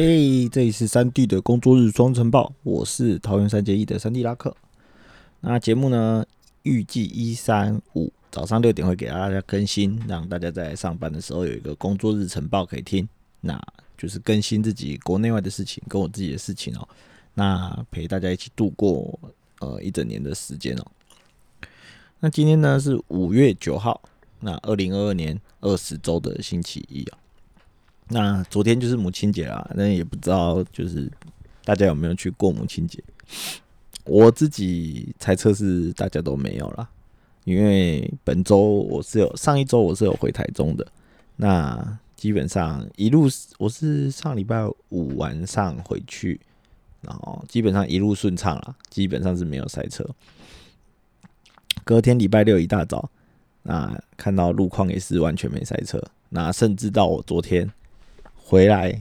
嘿，这里是三 D 的工作日双晨报，我是桃园三结义的三 D 拉克。那节目呢，预计一三五早上六点会给大家更新，让大家在上班的时候有一个工作日晨报可以听。那就是更新自己国内外的事情，跟我自己的事情哦。那陪大家一起度过呃一整年的时间哦。那今天呢是五月九号，那二零二二年二十周的星期一啊。那昨天就是母亲节啦，那也不知道就是大家有没有去过母亲节？我自己猜测是大家都没有啦，因为本周我是有上一周我是有回台中的，那基本上一路我是上礼拜五晚上回去，然后基本上一路顺畅啦，基本上是没有塞车。隔天礼拜六一大早，那看到路况也是完全没塞车，那甚至到我昨天。回来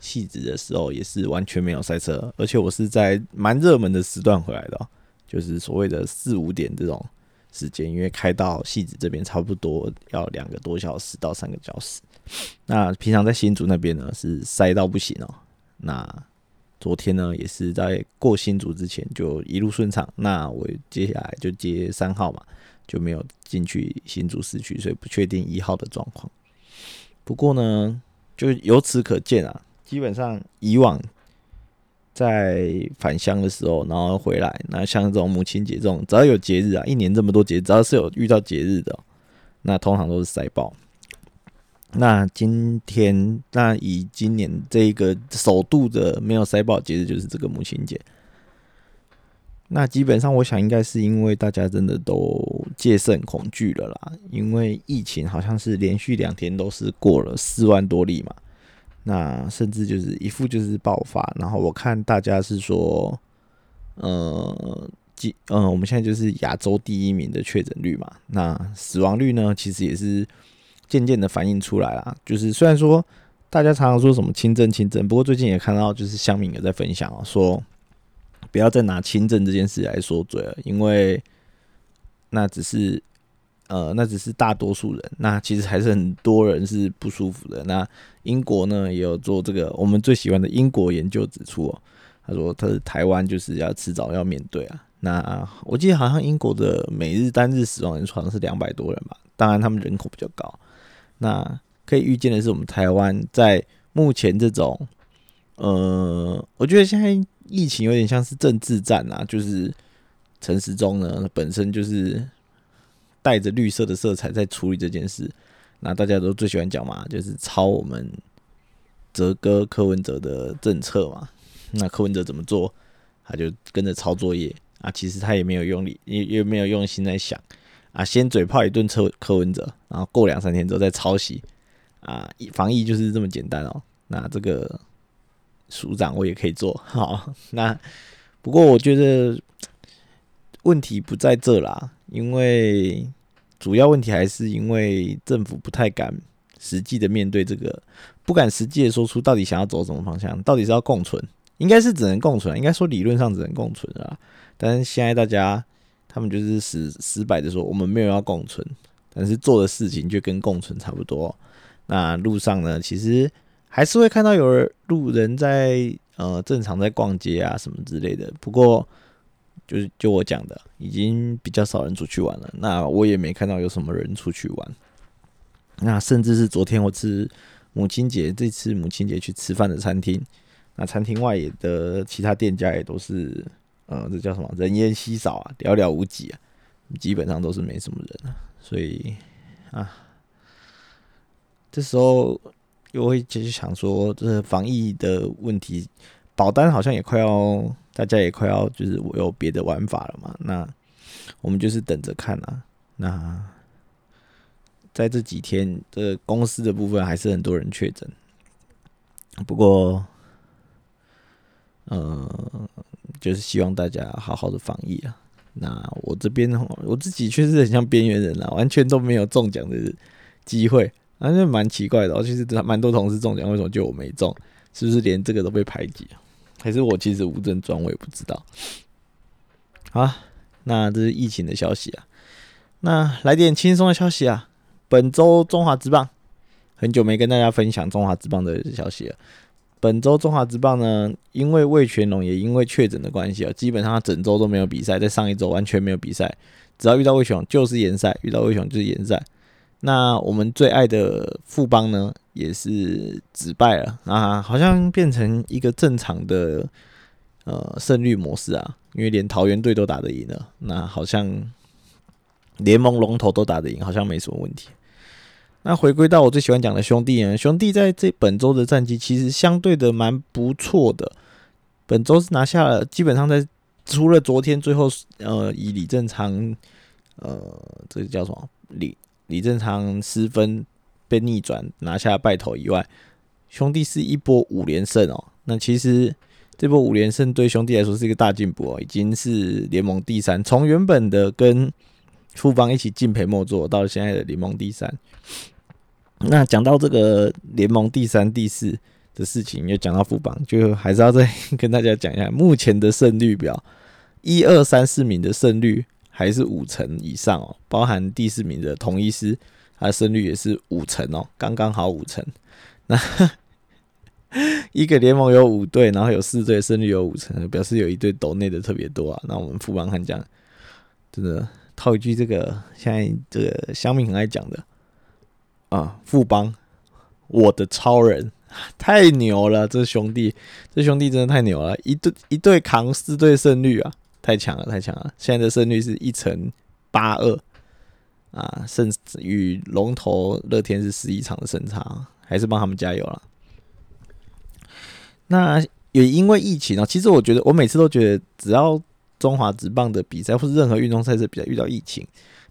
戏子的时候也是完全没有塞车，而且我是在蛮热门的时段回来的，就是所谓的四五点这种时间，因为开到戏子这边差不多要两个多小时到三个小时。那平常在新竹那边呢是塞到不行哦。那昨天呢也是在过新竹之前就一路顺畅，那我接下来就接三号嘛，就没有进去新竹市区，所以不确定一号的状况。不过呢。就由此可见啊，基本上以往在返乡的时候，然后回来，那像这种母亲节这种，只要有节日啊，一年这么多节，只要是有遇到节日的，那通常都是塞爆。那今天，那以今年这个首度的没有塞爆节日，就是这个母亲节。那基本上，我想应该是因为大家真的都戒慎恐惧了啦。因为疫情好像是连续两天都是过了四万多例嘛，那甚至就是一副就是爆发。然后我看大家是说，呃，几嗯，我们现在就是亚洲第一名的确诊率嘛。那死亡率呢，其实也是渐渐的反映出来啦。就是虽然说大家常常说什么轻症轻症，不过最近也看到就是乡民有在分享哦，说。不要再拿轻症这件事来说嘴了，因为那只是呃，那只是大多数人，那其实还是很多人是不舒服的。那英国呢也有做这个，我们最喜欢的英国研究指出哦，他说他是台湾就是要迟早要面对啊。那我记得好像英国的每日单日死亡人数好像是两百多人吧，当然他们人口比较高。那可以预见的是，我们台湾在目前这种呃，我觉得现在。疫情有点像是政治战啊，就是陈时中呢本身就是带着绿色的色彩在处理这件事，那大家都最喜欢讲嘛，就是抄我们哲哥柯文哲的政策嘛。那柯文哲怎么做，他就跟着抄作业啊。其实他也没有用力，也也没有用心在想啊。先嘴炮一顿车柯文哲，然后过两三天之后再抄袭啊。防疫就是这么简单哦。那这个。署长，我也可以做好。那不过我觉得问题不在这啦，因为主要问题还是因为政府不太敢实际的面对这个，不敢实际的说出到底想要走什么方向，到底是要共存，应该是只能共存，应该说理论上只能共存啊。但是现在大家他们就是死死摆着说我们没有要共存，但是做的事情就跟共存差不多。那路上呢，其实。还是会看到有人路人在呃正常在逛街啊什么之类的，不过就是就我讲的，已经比较少人出去玩了。那我也没看到有什么人出去玩。那甚至是昨天我吃母亲节，这次母亲节去吃饭的餐厅，那餐厅外也的其他店家也都是呃这叫什么人烟稀少啊，寥寥无几啊，基本上都是没什么人啊。所以啊，这时候。又会继续想说，这防疫的问题，保单好像也快要，大家也快要，就是我有别的玩法了嘛。那我们就是等着看啊。那在这几天，这公司的部分还是很多人确诊。不过，呃，就是希望大家好好的防疫啊。那我这边我自己确实很像边缘人啊，完全都没有中奖的机会。啊，那蛮奇怪的哦。其实蛮多同事中奖，为什么就我没中？是不是连这个都被排挤啊？还是我其实无症状，我也不知道。好，那这是疫情的消息啊。那来点轻松的消息啊。本周中华之棒，很久没跟大家分享中华之棒的消息了。本周中华职棒呢，因为魏全龙也因为确诊的关系啊，基本上他整周都没有比赛，在上一周完全没有比赛，只要遇到魏雄就是延赛，遇到魏雄就是延赛。那我们最爱的富邦呢，也是止败了啊，好像变成一个正常的呃胜率模式啊，因为连桃园队都打得赢了，那好像联盟龙头都打得赢，好像没什么问题。那回归到我最喜欢讲的兄弟呢，兄弟在这本周的战绩其实相对的蛮不错的，本周是拿下了，基本上在除了昨天最后呃以李正昌呃这个叫什么李。李正昌失分被逆转拿下败头以外，兄弟是一波五连胜哦。那其实这波五连胜对兄弟来说是一个大进步哦，已经是联盟第三。从原本的跟富邦一起敬陪末座，到现在的联盟第三。那讲到这个联盟第三、第四的事情，又讲到富邦，就还是要再 跟大家讲一下目前的胜率表：一二三四名的胜率。还是五成以上哦，包含第四名的同一师，他的胜率也是五成哦，刚刚好五成。那 一个联盟有五队，然后有四队胜率有五成，表示有一队斗内的特别多啊。那我们富邦悍将真的套一句这个现在这个乡民很爱讲的啊，富邦我的超人 太牛了，这兄弟这兄弟真的太牛了，一队一队扛四队胜率啊。太强了，太强了！现在的胜率是一乘八二啊，胜与龙头乐天是十一场的胜差，还是帮他们加油了。那也因为疫情啊，其实我觉得我每次都觉得，只要中华职棒的比赛或是任何运动赛事比赛遇到疫情，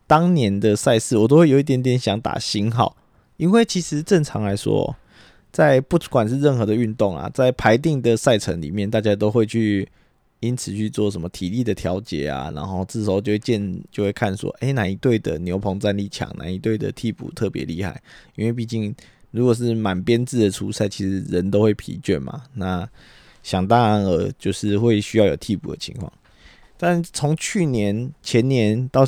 当年的赛事我都会有一点点想打星号，因为其实正常来说，在不管是任何的运动啊，在排定的赛程里面，大家都会去。因此去做什么体力的调节啊，然后这时候就会见就会看说，哎，哪一队的牛棚战力强，哪一队的替补特别厉害？因为毕竟如果是满编制的出赛，其实人都会疲倦嘛。那想当然了，就是会需要有替补的情况。但从去年、前年到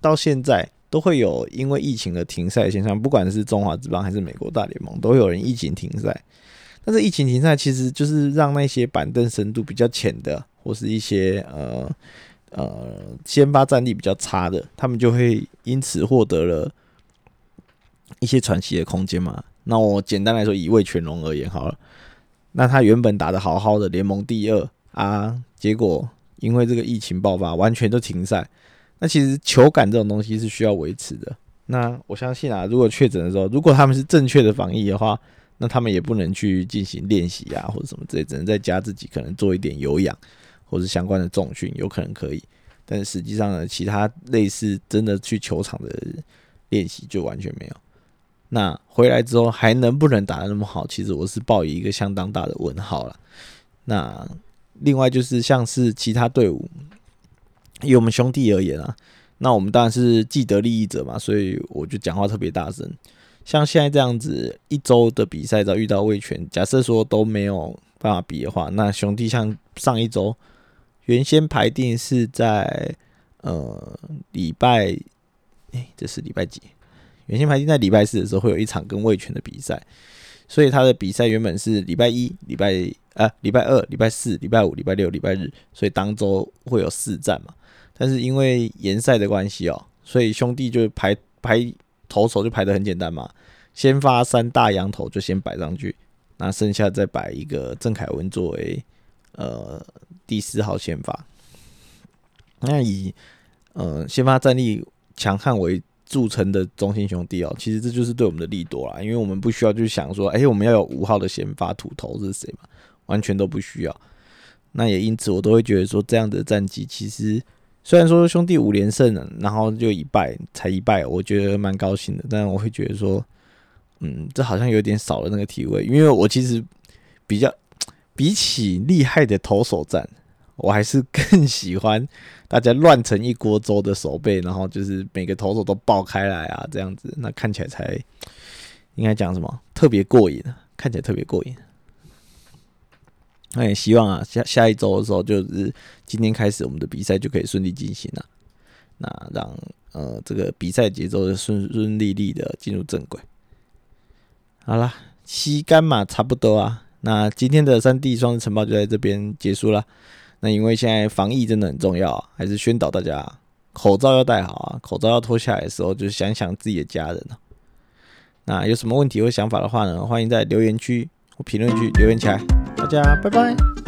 到现在，都会有因为疫情而停赛现象，不管是中华职棒还是美国大联盟，都有人疫情停赛。但是疫情停赛其实就是让那些板凳深度比较浅的，或是一些呃呃先发战力比较差的，他们就会因此获得了一些喘息的空间嘛。那我简单来说，以魏全龙而言好了，那他原本打的好好的，联盟第二啊，结果因为这个疫情爆发，完全都停赛。那其实球感这种东西是需要维持的。那我相信啊，如果确诊的时候，如果他们是正确的防疫的话。那他们也不能去进行练习啊，或者什么之类，只能在家自己可能做一点有氧，或者相关的重训，有可能可以。但实际上呢，其他类似真的去球场的练习就完全没有。那回来之后还能不能打得那么好？其实我是抱以一个相当大的问号了。那另外就是像是其他队伍，以我们兄弟而言啊，那我们当然是既得利益者嘛，所以我就讲话特别大声。像现在这样子一周的比赛，只要遇到卫权，假设说都没有办法比的话，那兄弟像上一周原先排定是在呃礼拜，哎，这是礼拜几？原先排定在礼拜四的时候会有一场跟卫权的比赛，所以他的比赛原本是礼拜一、礼拜啊、礼拜二、礼拜四、礼拜五、礼拜六、礼拜日，所以当周会有四战嘛。但是因为延赛的关系哦，所以兄弟就排排。投手就排的很简单嘛，先发三大羊头就先摆上去，那剩下再摆一个郑凯文作为呃第四号先发。那以呃先发战力强悍为著称的中心兄弟哦，其实这就是对我们的利多啦，因为我们不需要去想说，哎，我们要有五号的先发土头是谁嘛，完全都不需要。那也因此我都会觉得说，这样的战绩其实。虽然说兄弟五连胜了，然后就一败，才一败，我觉得蛮高兴的。但我会觉得说，嗯，这好像有点少了那个体味，因为我其实比较 比起厉害的投手战，我还是更喜欢大家乱成一锅粥的手背，然后就是每个投手都爆开来啊，这样子，那看起来才应该讲什么特别过瘾，看起来特别过瘾。那也希望啊，下下一周的时候，就是今天开始，我们的比赛就可以顺利进行了。那让呃这个比赛节奏就顺顺利利的进入正轨。好了，吸干嘛差不多啊。那今天的三 D 双日晨报就在这边结束了。那因为现在防疫真的很重要啊，还是宣导大家口罩要戴好啊，口罩要脱下来的时候，就想想自己的家人啊。那有什么问题或想法的话呢，欢迎在留言区或评论区留言起来。大家拜拜。